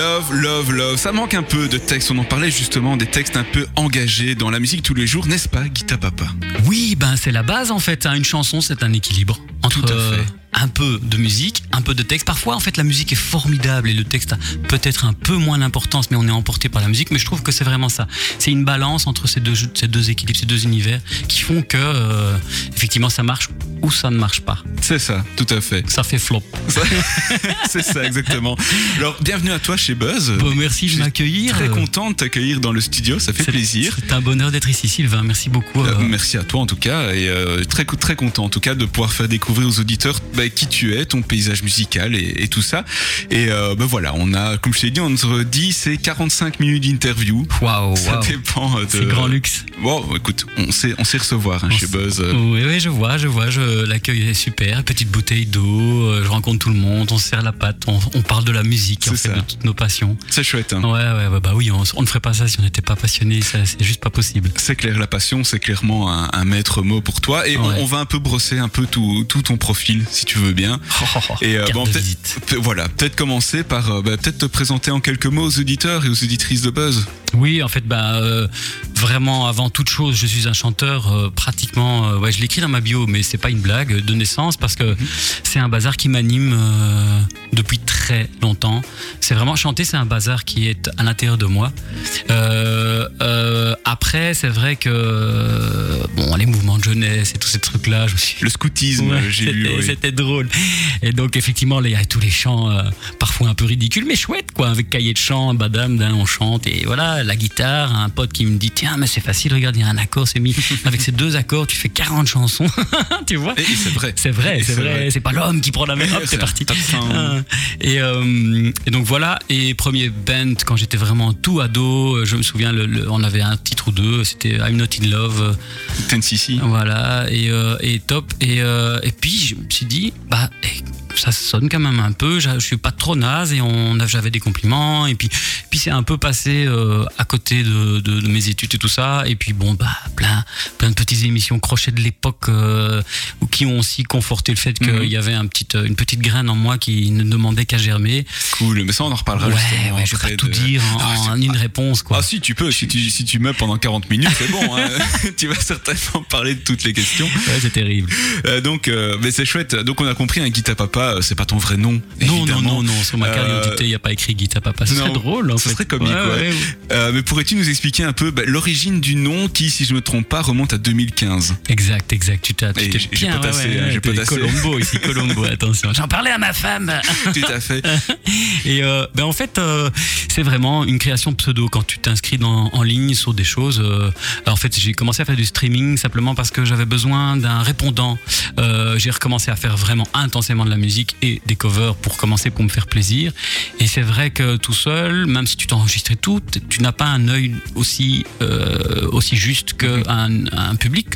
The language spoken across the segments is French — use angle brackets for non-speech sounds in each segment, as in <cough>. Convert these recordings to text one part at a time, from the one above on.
Love, love, love. Ça manque un peu de texte. On en parlait justement des textes un peu engagés dans la musique tous les jours, n'est-ce pas, Guita Papa? Oui, ben c'est la base en fait. hein. Une chanson, c'est un équilibre entre Tout à fait. euh, un peu de musique, un peu de texte. Parfois, en fait, la musique est formidable et le texte a peut-être un peu moins d'importance, mais on est emporté par la musique. Mais je trouve que c'est vraiment ça. C'est une balance entre ces deux, ces deux équilibres, ces deux univers qui font que, euh, effectivement, ça marche ou ça ne marche pas. C'est ça, tout à fait. Ça fait flop. <laughs> C'est ça, exactement. <laughs> Alors, bienvenue à toi chez Buzz. Bon, merci de m'accueillir. Très content de t'accueillir dans le studio, ça fait c'est- plaisir. C'est un bonheur d'être ici, Sylvain. Merci beaucoup. Euh, euh, merci à toi en tout cas et euh, très très content en tout cas de pouvoir faire découvrir aux auditeurs bah, qui tu es, ton paysage musical et, et tout ça. Et euh, ben voilà, on a comme je t'ai dit entre 10 et 45 minutes d'interview. Waouh, Ça waouh. dépend de. C'est grand luxe. Bon, écoute, on sait on sait recevoir hein, On chez Buzz. Oui, oui, je vois, je vois. Je, l'accueil est super. Petite bouteille d'eau. Je rencontre tout le monde. On se serre la patte. On, on parle de la musique, C'est fait, ça. de toutes nos C'est chouette. hein. Ouais, ouais, bah oui, on, on ne ferait pas ça si on n'était pas passionné. C'est juste pas possible. C'est clair, la passion, c'est clairement un, un maître mot pour toi. Et on- Ouais. on, va un peu brosser un peu tout, tout ton profil, si tu veux bien. Et euh, bon, de peut-être- visite. peut- voilà, peut-être commencer par euh, bah, peut-être te présenter en quelques mots aux auditeurs et aux auditrices de Buzz. Oui, en fait, bah, euh, vraiment, avant toute chose, je suis un chanteur euh, pratiquement. euh, ouais, je l'écris dans ma bio, mais c'est pas une blague de naissance parce que c'est un bazar qui m'anime depuis très longtemps. C'est vraiment chanter, c'est un bazar qui est à l'intérieur de moi. Après, c'est vrai que bon, les mouvements de jeunesse et tous ces trucs-là, je me suis Le scoutisme, Ouais, j'ai lu. c'était- oui. C'était drôle. Et donc, effectivement, il y a tous les chants, parfois un peu ridicules, mais chouettes, quoi. Avec cahier de chant, badam, on chante. Et voilà, la guitare, un pote qui me dit Tiens, mais c'est facile, regarde, il y a un accord, c'est mis. <laughs> Avec ces deux accords, tu fais 40 chansons. <laughs> tu vois? C'est vrai. c'est vrai, c'est vrai. C'est pas l'homme qui prend la main. Hop, <laughs> C'est parti. Et, euh, et donc voilà. Et premier band quand j'étais vraiment tout ado. euh, Je me souviens, le, le- on avait un titre ou deux. C'était I'm Not in Love. Ten. Voilà, et, euh, et top. Et, euh, et puis, je me suis dit, bah, ça sonne quand même un peu. j'a- Je suis pas trop naze et on j'avais des compliments. Et puis, puis c'est un peu passé euh, à côté de, de- de mes études et tout ça. Et puis, bon, bah, plein, plein de petites émissions crochet de l'époque euh, qui ont aussi conforté le fait qu'il Mhm. y avait un petit, une petite graine en moi qui ne demandait qu'à germer. Cool, mais ça on en reparlera Ouais, ouais, je vais pas tout dire en, Ah, en une réponse, quoi. Ah si tu peux, si tu, si tu pendant 40 minutes, c'est bon, hein. <laughs> <laughs> tu vas certainement parler de toutes les questions. Ouais, c'est terrible. Euh, donc, euh, mais c'est chouette. Donc on a compris, un Guita Papa, euh, c'est pas ton vrai nom. Non, non, non, non, sur ma carte Euh, d'identité, il n'y a pas écrit Guita Papa. Ce non, serait drôle, en ce fait. serait comique, ouais. Euh, mais pourrais-tu nous expliquer un peu bah, l'origine du nom qui, si je me trompe pas, remonte à 2015 Exact, exact. Tu t'es bien, ouais, ouais, hein, potassé. Colombo ici, Colombo, <laughs> attention. J'en parlais à ma femme. <laughs> Tout à fait. Et euh, ben en fait, euh, c'est vraiment une création pseudo quand tu t'inscris en ligne sur des choses. euh, en fait, j'ai commencé à faire du streaming simplement parce que j'avais besoin d'un répondant. J'ai recommencé à faire vraiment intensément de la musique et des covers pour commencer pour me faire plaisir. Et c'est vrai que tout seul, même si tu t'enregistrais tout, tu n'as pas un œil aussi euh, aussi juste qu'un un public.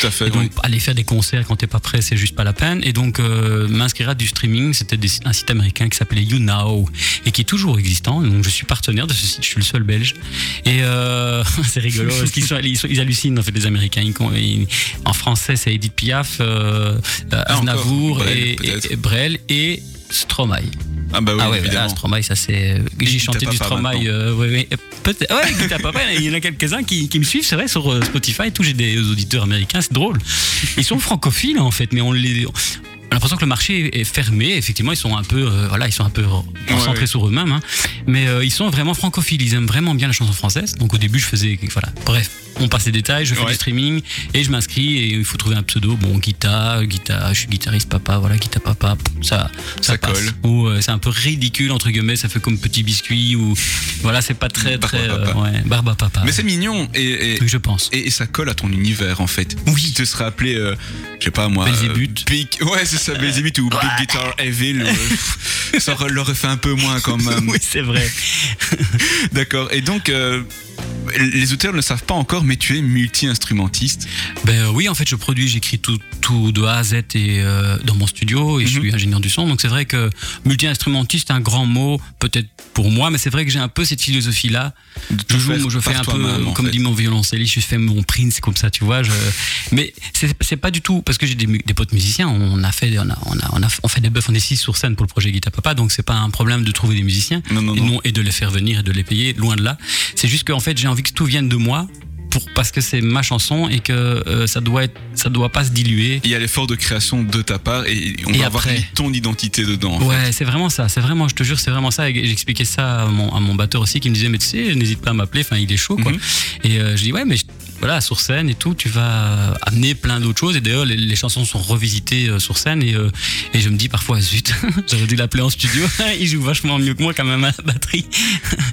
Tout à fait. Et donc, oui. aller faire des concerts quand t'es pas prêt, c'est juste pas la peine. Et donc, euh, m'inscrire à du streaming, c'était un site américain qui s'appelait YouNow et qui est toujours existant. Donc, je suis partenaire de ce site, je suis le seul belge. Et euh, <laughs> c'est rigolo parce qu'ils sont, ils, sont- ils hallucinent en fait les Américains. Ils- en français, c'est Edith Piaf, euh, euh, Ah, Aznavour encore. Brel, et, et Et Stromae. Ah bah oui, ah ouais, évidemment. ah, Stromae, ça c'est. J'ai Guita chanté du Stromae. euh, ouais, ouais, peut-être. Ouais, Guita Papa, il y en a quelques-uns qui, qui me suivent, c'est vrai, sur euh, Spotify. et Tout, j'ai des auditeurs américains, c'est drôle. Ils sont francophiles en fait, mais on les. On a l'impression que le marché est fermé. Effectivement, ils sont un peu, euh, voilà, ils sont un peu concentrés ouais. sur eux-mêmes. hein. Mais euh, ils sont vraiment francophiles. Ils aiment vraiment bien la chanson française. Donc au début, je faisais, voilà. Bref, on passe les détails. Je fais Ouais. du streaming et je m'inscris et il faut trouver un pseudo. Bon, guitare, guitare. Je suis guitariste, papa. Voilà, guitare, papa. Ça, ça, Ça passe. colle. Ou euh, c'est un peu ridicule entre guillemets. Ça fait comme petit biscuit ou voilà, c'est pas très très à papa. euh, ouais, barbe à papa. Mais c'est mignon et, et, Oui, je pense. et, et ça colle à ton univers en fait. Oui. Tu serais appelé, euh, je sais pas moi. Belzébuth. Big, ouais, c'est ça, Belzébuth ou Big Guitar Evil. ça aurait- l'aurait fait un peu moins quand même. <laughs> oui, c'est vrai. D'accord. Et donc, les auteurs ne le savent pas encore, mais tu es multi-instrumentiste. Ben oui, en fait, je produis, j'écris tout, tout de A à Z et euh, dans mon studio et je Mhm. suis ingénieur du son. Donc c'est vrai que multi-instrumentiste, un grand mot, peut-être pour moi, mais c'est vrai que j'ai un peu cette philosophie-là. Je joue, je fais un peu, comme fait. dit mon violoncelliste, je fais mon prince comme ça, tu vois. Je... Mais c'est pas du tout parce que j'ai des, potes musiciens. On a fait, on a, on a, on a, on fait des bœufs, on est six sur scène pour le projet Guitar Papa, donc c'est pas un problème de trouver des musiciens Non, non, et, non. non, et de les faire venir et de les payer, loin de là. C'est juste qu'en fait, j'ai envie que tout vienne de moi. Pour, parce que c'est ma chanson et que euh, ça doit être, ça doit pas se diluer. Il y a l'effort de création de ta part et on Et va avoir après ton identité dedans. en. Ouais, c'est vraiment ça. C'est vraiment, je te jure, c'est vraiment ça. J'expliquais ça à mon, à mon batteur aussi qui me disait, mais tu sais, n'hésite pas à m'appeler. Enfin, il est chaud, quoi. Mhm. Et euh, je dis, ouais, mais voilà, sur scène et tout, tu vas amener plein d'autres choses. Et d'ailleurs, les, chansons sont revisitées euh, sur scène. Et, euh, et je me dis parfois, zut, <laughs> j'aurais dû l'appeler en studio. <laughs> il joue vachement mieux que moi quand même à la batterie.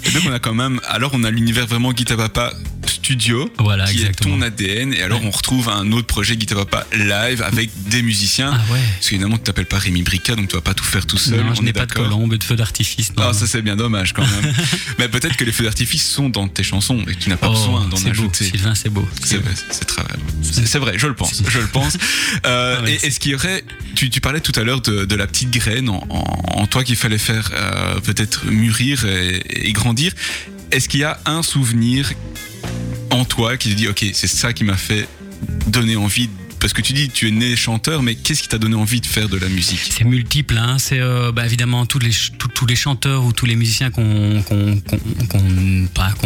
Et donc on a quand même, alors on a l'univers vraiment Guitar Papa Studio, Voilà, qui exactement. est ton ADN, et alors Ouais. on retrouve un autre projet Guitar Papa live avec des musiciens. Ah ouais. Parce qu'évidemment tu t'appelles pas Rémi Brica, donc tu vas pas tout faire tout seul. non, je n'ai pas de colombe et de feu d'artifice. non. Ah, ça c'est bien dommage quand même. <laughs> Mais peut-être que les feux d'artifice sont dans tes chansons et que tu n'as pas Oh, besoin d'en c'est beau, ajouter. Sylvain, c'est beau. C'est vrai, c'est vrai. Je le pense, <laughs> je le pense. Euh, Ah, et est-ce qu'il y aurait, tu, tu parlais tout à l'heure de, de la petite graine en, en- en toi qu'il fallait faire euh, peut-être mûrir et, et grandir. Est-ce qu'il y a un souvenir en toi qui te dit, ok, c'est ça qui m'a fait donner envie parce que tu dis tu es né chanteur, mais qu'est-ce qui t'a donné envie de faire de la musique C'est multiple, hein. c'est euh, bah, évidemment tous les, chanteurs ou tous les musiciens qu'on, qu'on,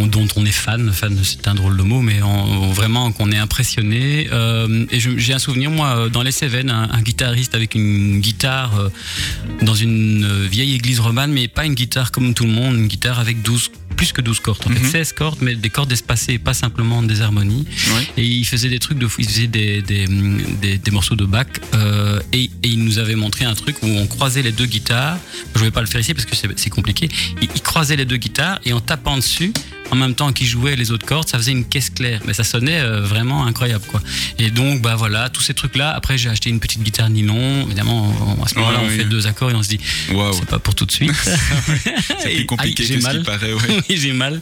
dont on est fan, fan c'est un drôle de mot, mais en- vraiment qu'on est impressionné. Euh, et j'ai un souvenir, moi, euh, dans les Cévennes, un, guitariste avec une guitare dans une vieille église romane, mais pas une guitare comme tout le monde, une guitare avec 12, plus que 12 cordes, en Mhm. fait 16 cordes, mais des cordes espacées, pas simplement des harmonies. Ouais. Et il faisait des trucs de fou. Il faisait des, des, des, des morceaux de Bach. euh, et, et il nous avait montré un truc où on croisait les deux guitares. Je ne vais pas le faire ici parce que c'est c'est compliqué. Il, il croisait les deux guitares et en tapant dessus, en même temps qu'il jouait les autres cordes, ça faisait une caisse claire. Mais ça sonnait euh, vraiment incroyable, quoi. Et donc, bah voilà, tous ces trucs-là. Après, j'ai acheté une petite guitare nylon. Évidemment, on- à ce moment-là, Ouais, on fait deux accords et on se dit, Waouh, c'est pas pour tout de suite. <laughs> c'est Et- plus compliqué aïe, j'ai que ce mal. qu'il paraît. <laughs> Ouais. oui, j'ai mal.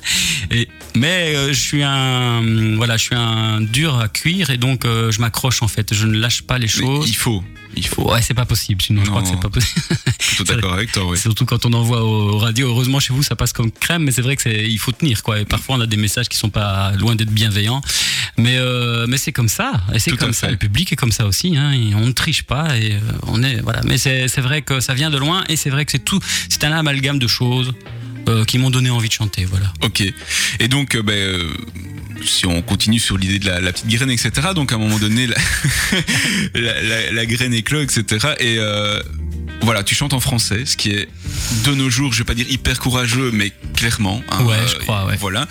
Et, mais euh, je suis un, voilà, je suis un dur à cuire et donc euh, je m'accroche en fait. Je ne lâche pas les Mais choses. il faut, il faut. Ouais, c'est pas possible. Sinon, je crois que c'est pas possible. Tout d'accord avec toi. Surtout quand on envoie au radio. Heureusement, chez vous, ça passe comme crème, mais c'est vrai que c'est, il faut tenir quoi. Et parfois, on a des messages qui sont pas loin d'être bienveillants. Mais, euh, mais c'est comme ça. Et c'est comme ça. fait. Le public est comme ça aussi. Hein. Et on ne triche pas. Et euh, on est voilà. Mais c'est, c'est vrai que ça vient de loin. Et c'est vrai que c'est tout. C'est un amalgame de choses euh, qui m'ont donné envie de chanter. Voilà. Ok. Et donc, euh, ben, euh, si on continue sur l'idée de la, la petite graine, etc. Donc, à un moment donné, la, <laughs> la, la- la graine éclot, etc. Et euh, voilà, tu chantes en français, ce qui est de nos jours, je vais pas dire hyper courageux, mais clairement. hein, Ouais, je crois, ouais. Voilà.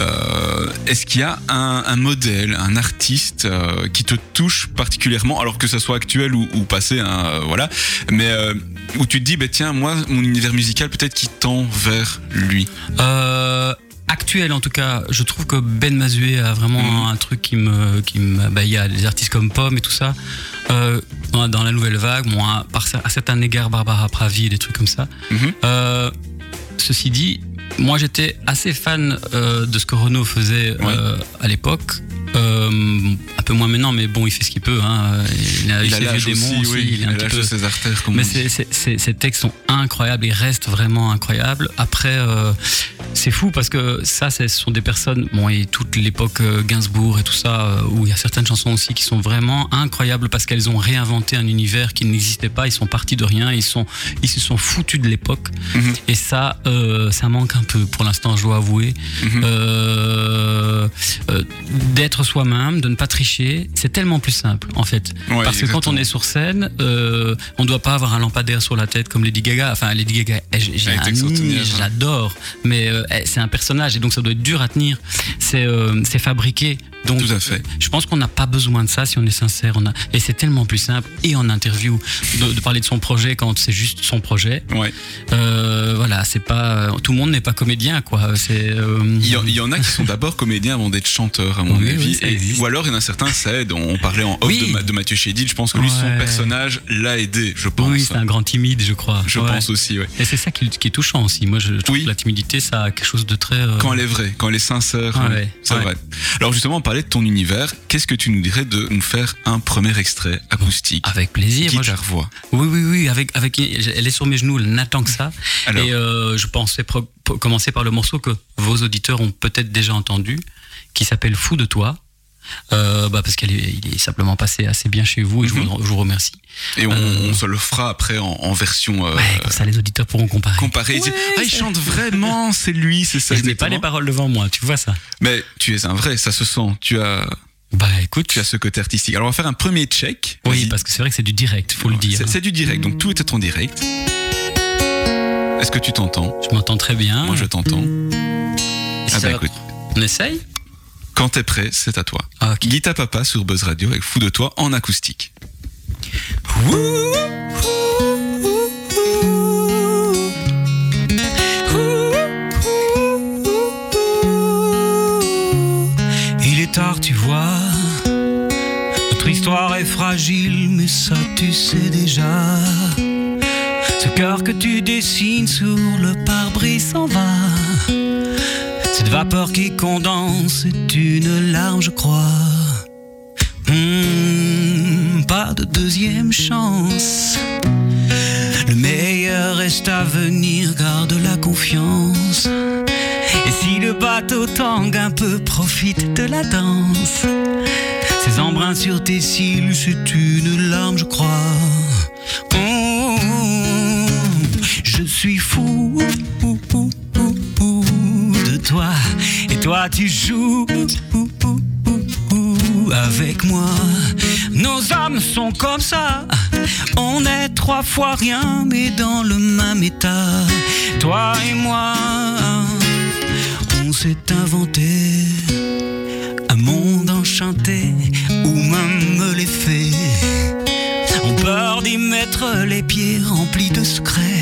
Euh, Est-ce qu'il y a un, un modèle, un artiste qui te touche particulièrement, alors que ça soit actuel ou, ou passé, hein, voilà, mais où tu te dis, ben tiens, moi, mon univers musical, peut-être qui tend vers lui. Euh, actuel en tout cas, je trouve que Ben Mazué a vraiment Mhm. un truc qui me, qui me, bah, il y a des artistes comme Pomme et tout ça. Euh, dans, la nouvelle vague, bon, à, par, à certains égards, Barbara Pravi, des trucs comme ça. Mhm. Euh, ceci dit, moi j'étais assez fan euh, de ce que Renault faisait euh, à l'époque. Euh, un peu moins maintenant, mais bon, il fait ce qu'il peut. Hein. Il a, Il a ses aussi, démons aussi, oui, il il un a petit l'âge peu- de ses artères, comme mais ces textes sont incroyables, ils restent vraiment incroyables. Après, c'est fou parce que ça, ce sont des personnes, bon, et toute l'époque Gainsbourg et tout ça, où il y a certaines chansons aussi qui sont vraiment incroyables parce qu'elles ont réinventé un univers qui n'existait pas. Ils sont partis de rien, ils sont, ils se sont foutus de l'époque. Mhm. Et ça, ça manque un peu pour l'instant, je dois avouer. Mhm. Euh, euh, d'être soi-même, de ne pas tricher, c'est tellement plus simple en fait. Ouais, Parce que quand on est sur scène, euh, on doit pas avoir un lampadaire sur la tête comme Lady Gaga. Enfin, Lady Gaga, nid, hein. j'adore, mais c'est un personnage et donc ça doit être dur à tenir. C'est c'est fabriqué. Donc, Tout à fait. je pense qu'on n'a pas besoin de ça si on est sincère. On a, et c'est tellement plus simple. Et en interview, de, de parler de son projet quand c'est juste son projet. Ouais. Euh, voilà, c'est pas tout le monde n'est pas comédien, quoi. C'est euh, Il y, en- il y en a qui sont d'abord comédiens avant d'être chanteurs, à mon Oui, avis. oui, Et- ou alors, il y en a certains, ça aide. On parlait en off Oui. de, Ma- de Mathieu Chédid. Je pense que lui, son personnage l'a aidé, je pense. oui, c'est un grand timide, je crois. Je Ouais. pense aussi, ouais. Et c'est ça qui, qui est touchant aussi. Moi, je trouve Oui. que la timidité, ça, quelque chose de très. euh, Quand elle est vraie, quand elle est sincère, ouais, c'est vrai. Alors justement, on parlait de ton univers. Qu'est-ce que tu nous dirais de nous faire un premier extrait acoustique Avec plaisir. Moi, je- Guitare-voix. Oui, oui, oui. Avec, avec, elle est sur mes genoux, elle n'attend que ça. Alors, Et euh, je pensais pro- commencer par le morceau que vos auditeurs ont peut-être déjà entendu, qui s'appelle Fou de toi. Euh, bah parce qu'il est, est simplement passé assez bien chez vous et je, Mhm. vous, je vous remercie. et on, euh, on se le fera après en, en version euh, Ouais, comme ça les auditeurs pourront comparer. comparée. Ouais, ah, il chante vraiment, c'est lui, c'est ça. Et je n'ai pas les paroles devant moi, tu vois ça Mais tu es un vrai, ça se sent. Tu as, Bah écoute, tu as ce côté artistique. Alors on va faire un premier check. oui, parce que c'est vrai que c'est du direct, faut le dire. C'est- C'est du direct, donc tout est en direct. Est-ce que tu t'entends? Je m'entends très bien. Moi je t'entends. Et Ah bah écoute, On essaye? Quand t'es prêt, c'est à toi. Ah. Guita Papa sur Buzz Radio avec Fou de toi en acoustique. Il est tard, tu vois. Notre histoire est fragile, mais ça tu sais déjà. Ce cœur que tu dessines sur le pare-brise s'en va. Cette vapeur qui condense est une larme, je crois. Hmm, pas de deuxième chance. Le meilleur reste à venir, garde la confiance. Et si le bateau tangue un peu, profite de la danse. Ces embruns sur tes cils, c'est une larme, je crois. Suis fou de toi. Et toi, tu joues avec moi. Nos âmes sont comme ça. On est trois fois rien, mais dans le même état. Toi et moi, on s'est inventé un monde enchanté où même les fées ont peur d'y mettre les pieds remplis de secrets.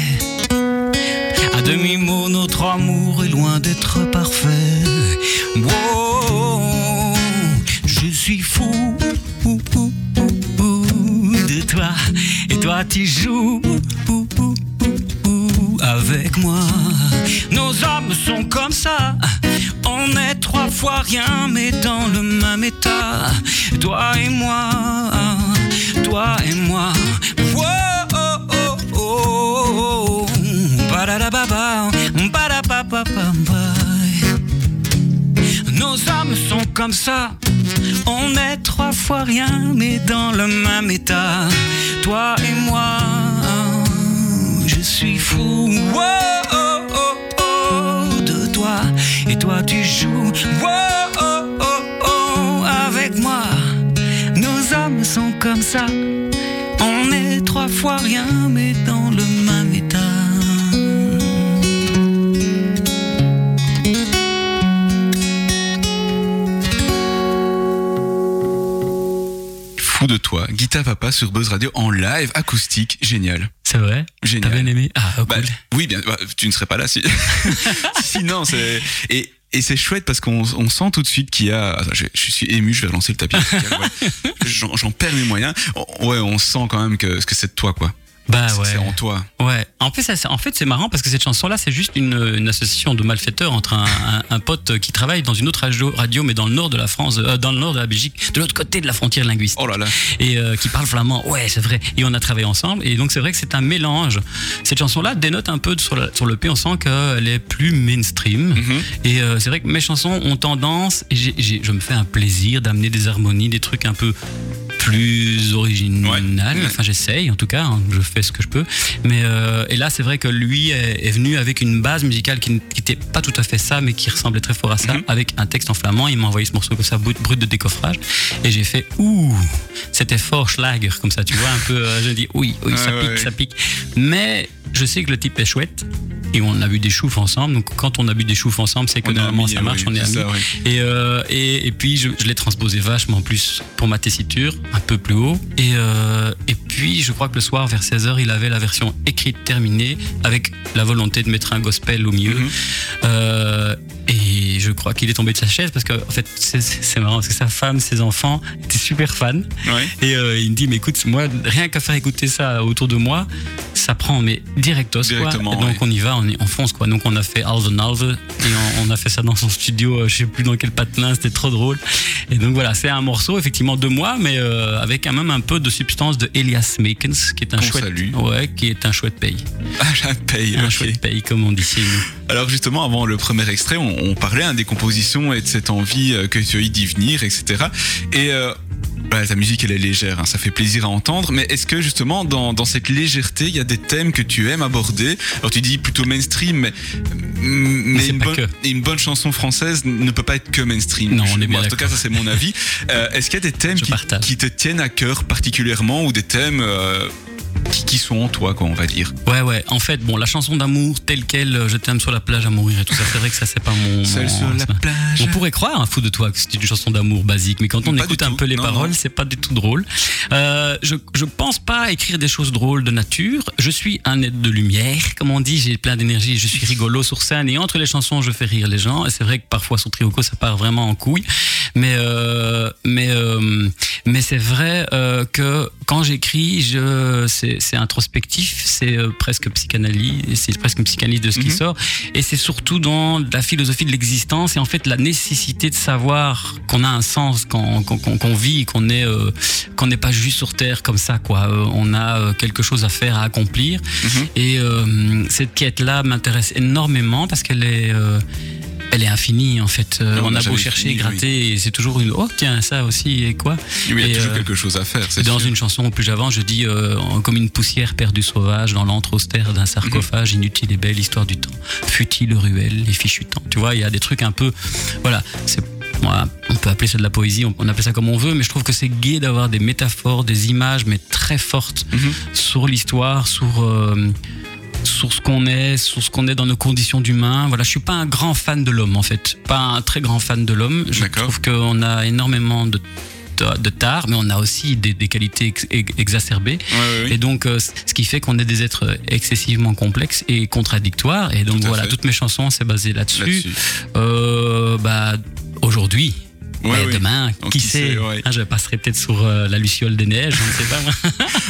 Notre amour est loin d'être parfait. Wow, je suis fou de toi, et toi tu joues avec moi. Nos âmes sont comme ça. On est trois fois rien, mais dans le même état. Toi et moi, toi et moi. Wow, oh, oh, oh, oh. Nos âmes sont comme ça. On est trois fois rien, mais dans le même état. Toi et moi, je suis fou. Oh, oh, oh, de toi. Et toi, tu joues. Avec moi. Nos âmes sont comme ça. On est trois fois rien, mais dans Guita Papa sur Buzz Radio en live acoustique, génial. C'est vrai? T'as Génial. bien aimé? Ah, oh, Bah, cool. oui, bien, bah, tu ne serais pas là si. <laughs> si, non, c'est. Et, et c'est chouette parce qu'on on sent tout de suite qu'il y a. Attends, je, je suis ému, je vais relancer le tapis. ouais. <laughs> J'en j'en perds mes moyens. On- Ouais, on sent quand même que, que c'est de toi, quoi. Bah C'est- ouais. C'est en toi. Ouais. En plus, ça, c'est- en fait, c'est marrant parce que cette chanson-là, c'est juste une, une association de malfaiteurs entre un, un- un pote qui travaille dans une autre radio, mais dans le nord de la France, euh, dans le nord de la Belgique, de l'autre côté de la frontière linguistique. Oh là là. et euh, qui parle flamand. Ouais, c'est vrai. Et on a travaillé ensemble. Et donc, c'est vrai que c'est un mélange. Cette chanson-là dénote un peu sur, la- sur le P. On sent qu'elle est plus mainstream. Mhm. Et euh, c'est vrai que mes chansons ont tendance, et je me fais un plaisir d'amener des harmonies, des trucs un peu plus original. Ouais. Enfin, j'essaye en tout cas, hein, je fais ce que je peux. Mais euh, et là, c'est vrai que lui est, est venu avec une base musicale qui n'était pas tout à fait ça, mais qui ressemblait très fort à ça, Mhm. avec un texte en flamand. Il m'a envoyé ce morceau comme ça, brut, brut de décoffrage, et j'ai fait ouh, c'était fort Schlager comme ça, tu vois un peu. euh, je dis oui, oui, ça Ouais, pique, ouais. ça pique. Mais je sais que le type est chouette. Et on a bu des choufs ensemble. Donc quand on a bu des choufs ensemble, c'est que normalement ça marche, oui, on est amis. ça, oui. Et, euh, et, et puis je, je l'ai transposé vachement plus pour ma tessiture, un peu plus haut. Et, euh, et puis je crois que le soir vers 16h, il avait la version écrite terminée avec la volonté de mettre un gospel au milieu. Mhm. Euh, et je crois qu'il est tombé de sa chaise parce que en fait c'est- marrant parce que sa femme, ses enfants étaient super fans. Ouais. Et euh, il me dit mais écoute moi rien qu'à faire écouter ça autour de moi, ça prend mais directos quoi. Directement, Et donc ouais. on y va, on, y- on fonce quoi. Donc on a fait Alve Alve et on, on a fait ça dans son studio, euh, je sais plus dans quel patelin, c'était trop drôle. Et donc voilà, c'est un morceau effectivement de moi, mais euh, avec quand même un peu de substance de Elias Makens, qui est un chouette, salue. ouais, qui est un chouette pays, Ah, un chouette pays comme on dit chez nous. Alors justement, avant le premier extrait, on, on parlait des compositions et de cette envie euh, que tu as eu d'y venir, etc. Et euh, voilà, ta musique, elle est légère, hein, ça fait plaisir à entendre. Mais est-ce que justement, dans, dans cette légèreté, il y a des thèmes que tu aimes aborder? Alors tu dis plutôt mainstream, mais, mais, une, bonne, que. une bonne chanson française ne peut pas être que mainstream. Non, on est bien En tout cas, ça c'est mon avis. Euh, est-ce qu'il y a des thèmes qui, te tiennent à cœur particulièrement ou des thèmes euh, qui, qui sont en toi, quoi, on va dire Ouais, ouais. En fait, bon, la chanson d'amour telle quelle, euh, je t'aime sur la plage à mourir et tout ça, c'est vrai que ça, c'est pas mon. Seul mon- sur la pas- plage. On pourrait croire, un fou de toi, que c'est une chanson d'amour basique, mais quand on Pas écoute un peu les Non, paroles, c'est pas du tout drôle. Euh, je, je pense pas écrire des choses drôles de nature. Je suis un être de lumière, comme on dit, j'ai plein d'énergie, je suis rigolo sur scène et entre les chansons, je fais rire les gens. Et c'est vrai que parfois sur Trioco, ça part vraiment en couille. Mais, euh, mais, euh, mais c'est vrai euh, que quand j'écris, je, c'est, c'est introspectif, c'est euh, presque psychanalyse, c'est presque une psychanalyse de ce qui Mhm. sort. Et c'est surtout dans la philosophie de l'existence et en fait la nécessité de savoir qu'on a un sens, qu'on, vit, qu'on est, euh, qu'on n'est pas juste sur terre comme ça, quoi. Euh, on a quelque chose à faire, à accomplir. Mhm. Et euh, cette quête-là m'intéresse énormément parce qu'elle est, euh, elle est infinie en fait. Euh, Non, on a beau chercher, fini, gratter, c'est toujours une. Oh tiens, ça aussi et quoi. Oui, il y a toujours euh, quelque chose à faire. c'est Dans sûr. une chanson plus j'avance, je dis euh, comme une poussière perdue sauvage dans l'antre austère d'un sarcophage, inutile et belle histoire du temps, futile ruelle et fichu temps? Tu vois, il y a des trucs un peu, voilà, c'est on peut appeler ça de la poésie, on, appelle ça comme on veut, mais je trouve que c'est gai d'avoir des métaphores, des images, mais très fortes Mhm. sur l'histoire, sur euh, sur ce qu'on est, sur ce qu'on est dans nos conditions d'humain. Voilà, je suis pas un grand fan de l'homme en fait, pas un très grand fan de l'homme. Je trouve qu'on a énormément de de, tard, mais on a aussi des, des qualités ex- ex- exacerbées. Ouais, ouais, oui. Et donc, euh, ce qui fait qu'on est des êtres excessivement complexes et contradictoires. Et donc, Tout voilà, fait. toutes mes chansons, c'est basé là-dessus. Là-dessus. Euh, bah, aujourd'hui. Mais oui. demain, Donc, qui, qui sait, sait, ouais. hein, Je passerai peut-être sur euh, la Luciole des Neiges, je ne sais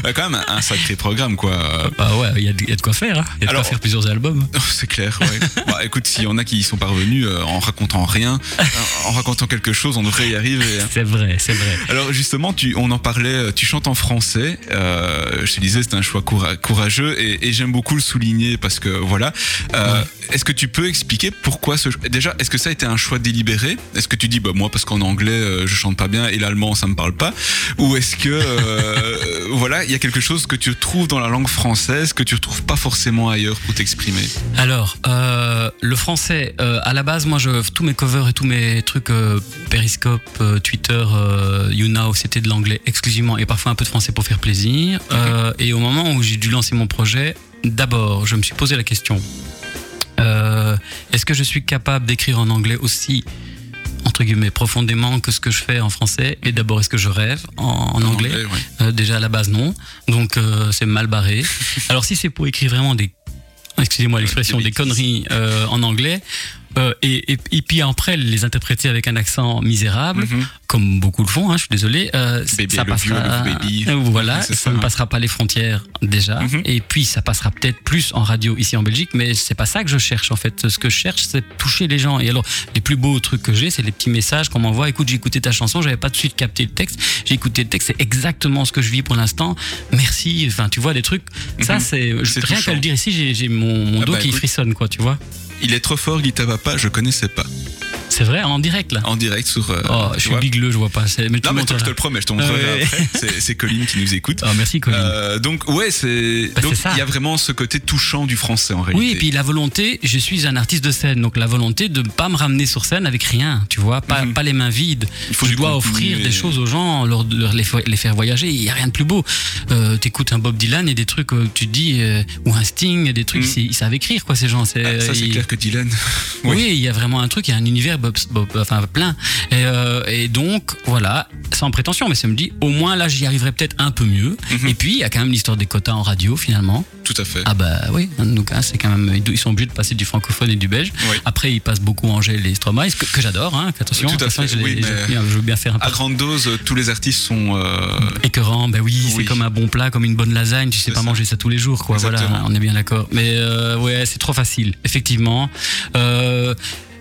pas. <laughs> quand même un, sacré programme, quoi. bah ouais, il y, a de- il y a de quoi faire. hein. Il y a de Alors- quoi faire plusieurs albums. <laughs> C'est clair, ouais. bah, écoute, s'il y en a qui y sont parvenus euh, en racontant rien, en racontant quelque chose, on devrait y arriver. hein. C'est vrai, c'est vrai. Alors justement, tu, on en parlait, euh, tu chantes en français. Euh, je te disais, c'est un choix coura- courageux et, et j'aime beaucoup le souligner parce que voilà. Est-ce que tu peux expliquer pourquoi ce déjà Est-ce que ça a été un choix délibéré? Est-ce que tu dis bah moi parce qu'en anglais euh, je chante pas bien et l'allemand ça me parle pas. Ou est-ce que euh, <laughs> voilà il y a quelque chose que tu trouves dans la langue française que tu retrouves pas forcément ailleurs pour t'exprimer? Alors, euh, le français, euh, à la base, moi, je, tous mes covers et tous mes trucs Periscope, Twitter, euh, YouNow, c'était de l'anglais exclusivement et parfois un peu de français pour faire plaisir. Et au moment où j'ai dû lancer mon projet, d'abord, je me suis posé la question euh, est-ce que je suis capable d'écrire en anglais aussi? Entre guillemets profondément que ce que je fais en français et d'abord est-ce que je rêve en, en anglais? ouais. euh, déjà à la base non, donc euh, c'est mal barré. <laughs> Alors si c'est pour écrire vraiment des, excusez-moi l'expression, Des des bêtises. conneries euh, en anglais, euh, et, et, et puis après les interpréter avec un accent misérable, Mhm. comme beaucoup le font, hein, je suis désolé, euh, Baby, ça passera. baby. Voilà, ça, ça, ne passera pas les frontières déjà, Mhm. et puis ça passera peut-être plus en radio ici en Belgique, mais c'est pas ça que je cherche en fait. Ce que je cherche, c'est toucher les gens. Et alors, les plus beaux trucs que j'ai, c'est les petits messages qu'on m'envoie. Écoute, j'ai écouté ta chanson, j'avais pas tout de suite capté le texte. J'ai écouté le texte, c'est exactement ce que je vis pour l'instant. Merci. Enfin, tu vois des trucs. Ça, Mhm. c'est C'est rien qu'à le dire ici, j'ai j'ai mon, mon Ah dos bah, qui écoute. frissonne, quoi. Tu vois. Il est trop fort, Guita Papa, je connaissais pas. C'est vrai, en direct là. En direct sur. euh, Oh, je suis bigleux, je vois pas. Mais Non, mais toi, je te le promets, je te montrerai Ouais. après. C'est- Colline qui nous écoute. <laughs> Ah, merci Colin. Euh, donc ouais, c'est Bah, donc il y a vraiment ce côté touchant du français en réalité. Oui, et puis la volonté, je suis un artiste de scène, donc la volonté de ne pas me ramener sur scène avec rien, tu vois, pas, Mhm. pas les mains vides. Il faut je du dois offrir et- des choses aux gens, leur, leur- les, fa- les faire voyager, il n'y a rien de plus beau. Euh, T'écoutes un Bob Dylan et des trucs, euh, tu dis, ou un Sting, des trucs, Mhm. ils, savent écrire, quoi, ces gens. Ah, ça c'est ils- clair que Dylan. <laughs> Oui, il y a vraiment un truc, il y a un univers Bob, Bob- enfin plein. Et, euh, et donc voilà, sans prétention, mais ça me dit au moins là j'y arriverai peut-être un peu mieux. Mhm. Et puis il y a quand même l'histoire des quotas en radio finalement. Tout à fait. Ah bah oui, donc hein, c'est quand même ils sont obligés de passer du francophone et du belge. Oui. Après ils passent beaucoup Angèle et Stromae, que, que j'adore. Hein, attention, Tout à fait, je, oui, veux bien faire un À grande dose, tous les artistes sont. euh, Écœurant, ben oui, c'est comme un bon plat, comme une bonne lasagne, tu sais pas ça. manger ça tous les jours, quoi. Voilà, on est bien d'accord. Mais euh, ouais, c'est trop facile, effectivement. Euh,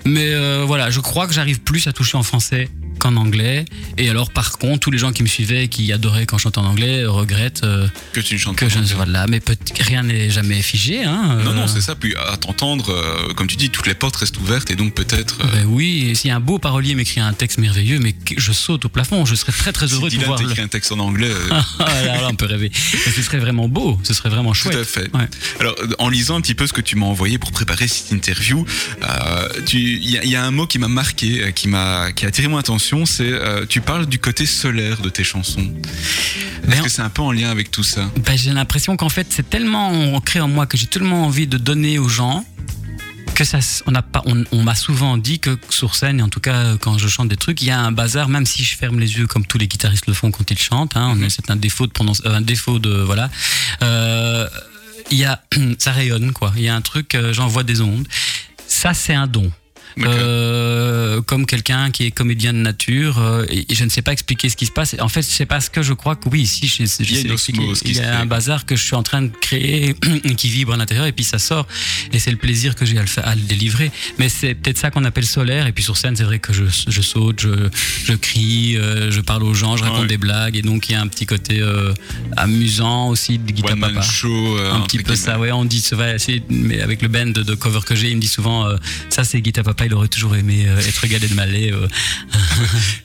mais euh, voilà, je crois que j'arrive plus à toucher en français qu'en anglais. Et alors, par contre, tous les gens qui me suivaient, et qui adoraient quand je chantais en anglais, regrettent euh, que tu ne chantes que pas. je ne vois là. Mais peut- rien n'est jamais figé, hein. Non, euh, non, c'est ça. Puis à t'entendre, euh, comme tu dis, toutes les portes restent ouvertes et donc peut-être. euh, ben oui, a un beau parolier m'écrit un texte merveilleux, mais que je saute au plafond, je serais très très si heureux de Dylan pouvoir le. un texte en anglais. euh, <laughs> Ah, là, on peut rêver. Mais ce serait vraiment beau, ce serait vraiment Tout chouette. à fait. Ouais. Alors, euh, en lisant un petit peu ce que tu m'as envoyé pour préparer cette interview, euh, il y, y a un mot qui m'a marqué, euh, qui m'a, qui a attiré mon attention. C'est, euh, tu parles du côté solaire de tes chansons. Est-ce Ben, que c'est un peu en lien avec tout ça? Ben, j'ai l'impression qu'en fait, c'est tellement ancré en moi que j'ai tellement envie de donner aux gens que ça, on pas, on, on m'a souvent dit que sur scène, et en tout cas quand je chante des trucs, il y a un bazar, même si je ferme les yeux comme tous les guitaristes le font quand ils chantent. Hein, est- c'est un défaut de prononce, euh, un défaut de voilà. Euh, il y a, <clears throat> ça rayonne quoi. Il y a un truc, j'envoie des ondes. Ça, c'est un don. Euh, comme quelqu'un qui est comédien de nature, euh, et et je ne sais pas expliquer ce qui se passe. En fait, c'est parce que je crois que oui, ici, je, je Il y a Il y a un bazar que je suis en train de créer <clears throat> qui vibre à l'intérieur et puis ça sort. Et c'est le plaisir que j'ai à le, faire- à le délivrer. Mais c'est peut-être ça qu'on appelle solaire. Et puis sur scène, c'est vrai que je, je saute, je, je crie, euh, je parle aux gens, je raconte des blagues. Et donc il y a un petit côté amusant aussi de Guitar One man Papa. show. Un petit peu ça, ouais. On dit, mais avec le band de cover que j'ai, il me dit souvent, ça c'est Guitar Papa, il aurait toujours aimé euh, être galé de malais. euh.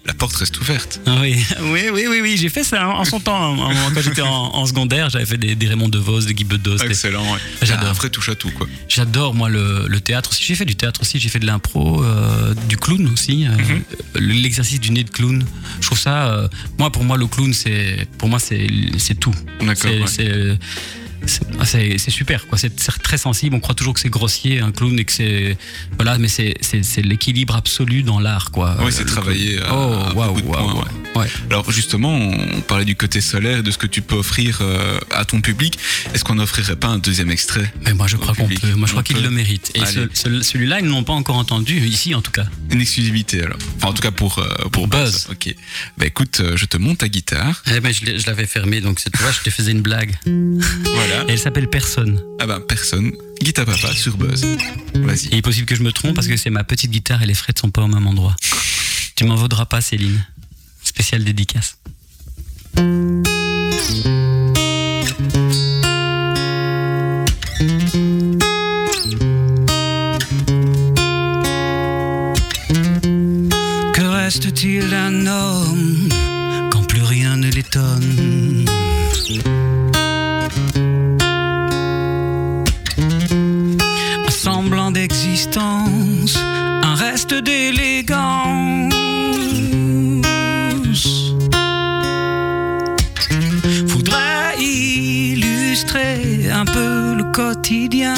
La porte reste ouverte. Ah Oui, <laughs> oui, oui, oui, oui, j'ai fait ça en son temps. Quand j'étais en, en secondaire, j'avais fait des, des Raymond DeVos, des Guy Bedos. Excellent. ouais. J'adore. Un vrai touche à tout, quoi. J'adore moi le, le théâtre aussi. J'ai fait du théâtre aussi, j'ai fait de l'impro, euh, du clown aussi, euh, Mhm. l'exercice du nez de clown. Je trouve ça, euh, moi pour moi le clown c'est, pour moi c'est c'est tout. D'accord. C'est ouais. C'est- euh, c'est- super quoi. C'est très sensible. On croit toujours que c'est grossier un clown et que c'est voilà, mais c'est l'équilibre absolu dans l'art quoi. Oui, Euh, c'est le travaillé à- Oh waouh ouais. ouais. Alors justement, on parlait du côté solaire de ce que tu peux offrir euh, à ton public. Est-ce qu'on n'offrirait pas un deuxième extrait Mais moi je crois qu'on peut. Moi je crois qu'il le mérite. Et Allez. ce- ce- celui-là ils ne l'ont pas encore entendu ici en tout cas. Une exclusivité alors. Enfin en tout cas pour euh, pour Buzz. Ok. Bah écoute, euh, je te monte ta guitare. Eh ben, je l'avais fermé donc tu vois je te faisais une blague. Voilà. Et elle s'appelle Personne. Ah bah personne. Guitare papa sur Buzz. Vas-y. Il est possible que je me trompe parce que c'est ma petite guitare et les frettes sont pas au même endroit. Tu m'en vaudras pas, Céline. Spéciale dédicace. Que reste-t-il d'un homme quand plus rien ne l'étonne? Un reste d'élégance. Faudrait illustrer un peu le quotidien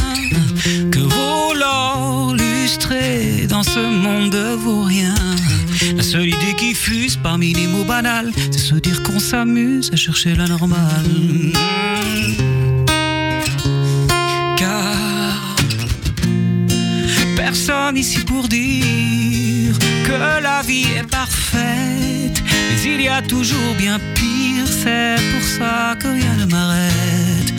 que vaut l'or lustré dans ce monde de vaurien. La seule idée qui fuse parmi les mots banals, c'est se dire qu'on s'amuse à chercher la normale. Personne ici pour dire que la vie est parfaite, mais il y a toujours bien pire, c'est pour ça que rien ne m'arrête.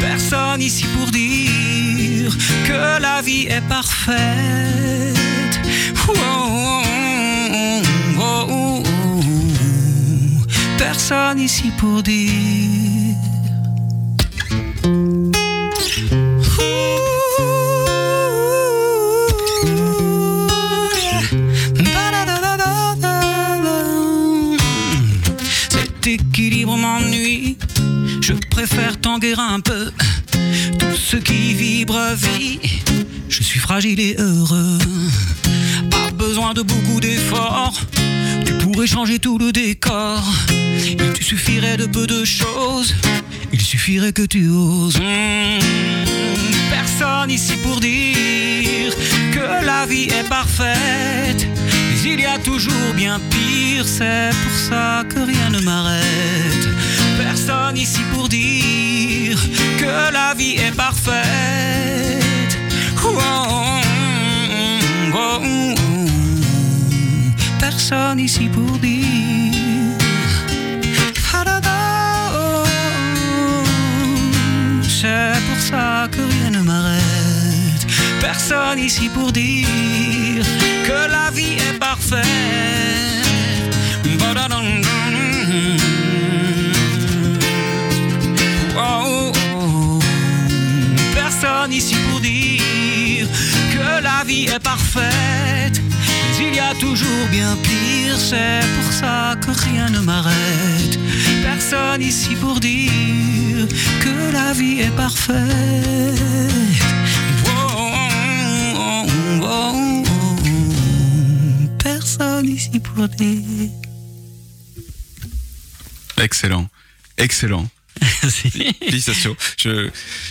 Personne ici pour dire que la vie est parfaite. Oh, oh, oh. Personne ici pour dire. Je préfère tanguer un peu. Tout ce qui vibre vit. Je suis fragile et heureux. Pas besoin de beaucoup d'efforts. Tu pourrais changer tout le décor. Il te suffirait de peu de choses. Il suffirait que tu oses. Personne Personne ici pour dire que la vie est parfaite. Mais il y a toujours bien pire, c'est pour ça que rien ne m'arrête. Personne ici pour dire que la vie est parfaite. Oh, oh, oh, Personne ici pour dire. C'est pour ça que rien ne m'arrête. Personne ici pour dire est parfaite. Mais il y a toujours bien pire, c'est pour ça que rien ne m'arrête. Personne ici pour dire que la vie est parfaite. Personne ici pour dire. Excellent. Excellent. <laughs> Félicitations. Je...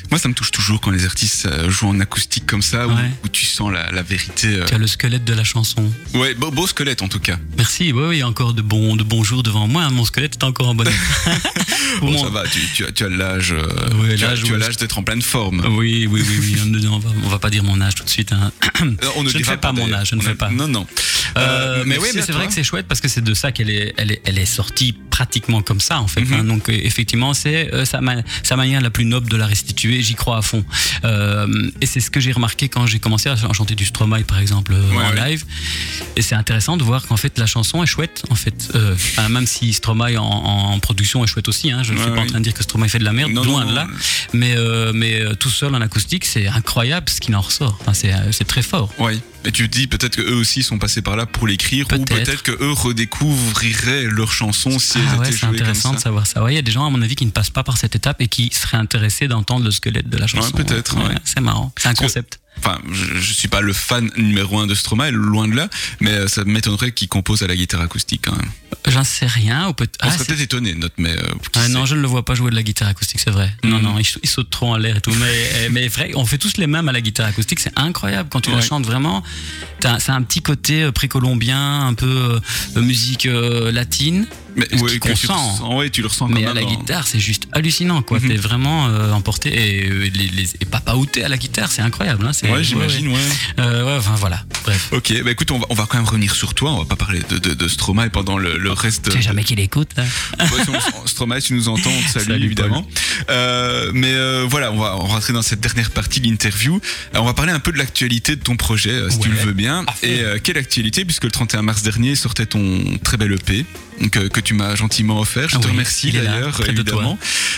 Moi, ça me touche toujours quand les artistes euh, jouent en acoustique comme ça, où, Ouais. où tu sens la, la vérité. euh. Tu as le squelette de la chanson. Ouais, beau, beau squelette en tout cas. Merci, oui, oui, il y a encore de bons, de bons jours devant moi. Mon squelette est encore en bonne état. <laughs> <laughs> Bon, Mon- ça va, tu, tu as, tu as l'âge euh, Ouais, tu as- l'âge tu as où- l'âge d'être en pleine forme. Oui, oui, oui, oui. On, va, on va pas dire mon âge tout de suite. hein. <coughs> On je ne fais pas mon âge, je ne fais pas. Non, non. Euh, Euh, mais oui, mais c'est vrai que c'est chouette parce que c'est de ça qu'elle est, elle est, elle est sortie pratiquement comme ça en fait. Mhm. hein. Donc effectivement, c'est euh, sa, ma- sa manière la plus noble de la restituer. J'y crois à fond. Euh, et c'est ce que j'ai remarqué quand j'ai commencé à chanter du Stromae par exemple euh, Ouais, en ouais. live. Et c'est intéressant de voir qu'en fait la chanson est chouette en fait. Enfin, même si Stromae en, en production est chouette aussi. Hein. Je ne Ouais, suis pas en train de dire que Stromae fait de la merde, Non, loin non, de là. non. Mais mais tout seul en acoustique, c'est incroyable ce qu'il en ressort. Enfin, c'est très fort. Oui. Et tu te dis peut-être que eux aussi sont passés par là pour l'écrire, ou Peut-être. peut-être que eux redécouvriraient leurs chansons si elles Ah ouais, étaient jouées intéressant comme de savoir ça. Ouais, Il y a des gens, à mon avis, qui ne passent pas par cette étape et qui seraient intéressés d'entendre le squelette de la chanson. peut-être, ouais. C'est marrant. C'est un concept. Enfin, je, je suis pas le fan numéro un de Stromae, loin de là, mais euh, ça m'étonnerait qu'il compose à la guitare acoustique quand même. J'en sais rien. Ou peut On ah, serait peut-être étonné, notre, mais euh, Ah non, je ne le vois pas jouer de la guitare acoustique, c'est vrai. Non, Mhm. non, il, il saute trop en l'air et tout. Mais, <laughs> mais vrai, on fait tous les mêmes à la guitare acoustique. C'est incroyable quand tu la Ouais. chantes vraiment. C'est un petit côté euh, précolombien, un peu euh, musique euh, latine. Mais ce ouais, tu ouais, le ressens quand Mais même. à la guitare, c'est juste hallucinant, quoi. Mhm. T'es vraiment euh, emporté et, euh, les, les, et papa outé à la guitare, c'est incroyable. Hein. Ouais, j'imagine, ouais. ouais. Euh, ouais, enfin voilà. Bref. Ok, bah écoute, on va, on va quand même revenir sur toi. On va pas parler de, de, de Stromae pendant le, le reste. Tu sais jamais qu'il écoute. Là. On- Stromae, tu nous entends, on te salue, Salut, évidemment. Euh, mais voilà, on va on va rentrer dans cette dernière partie de l'interview. On va parler un peu de l'actualité de ton projet, si tu le veux bien. Et quelle actualité, puisque le 31 mars dernier sortait ton très bel EP. Euh, que tu m'as gentiment offert, je Ah te oui, remercie d'ailleurs évidemment.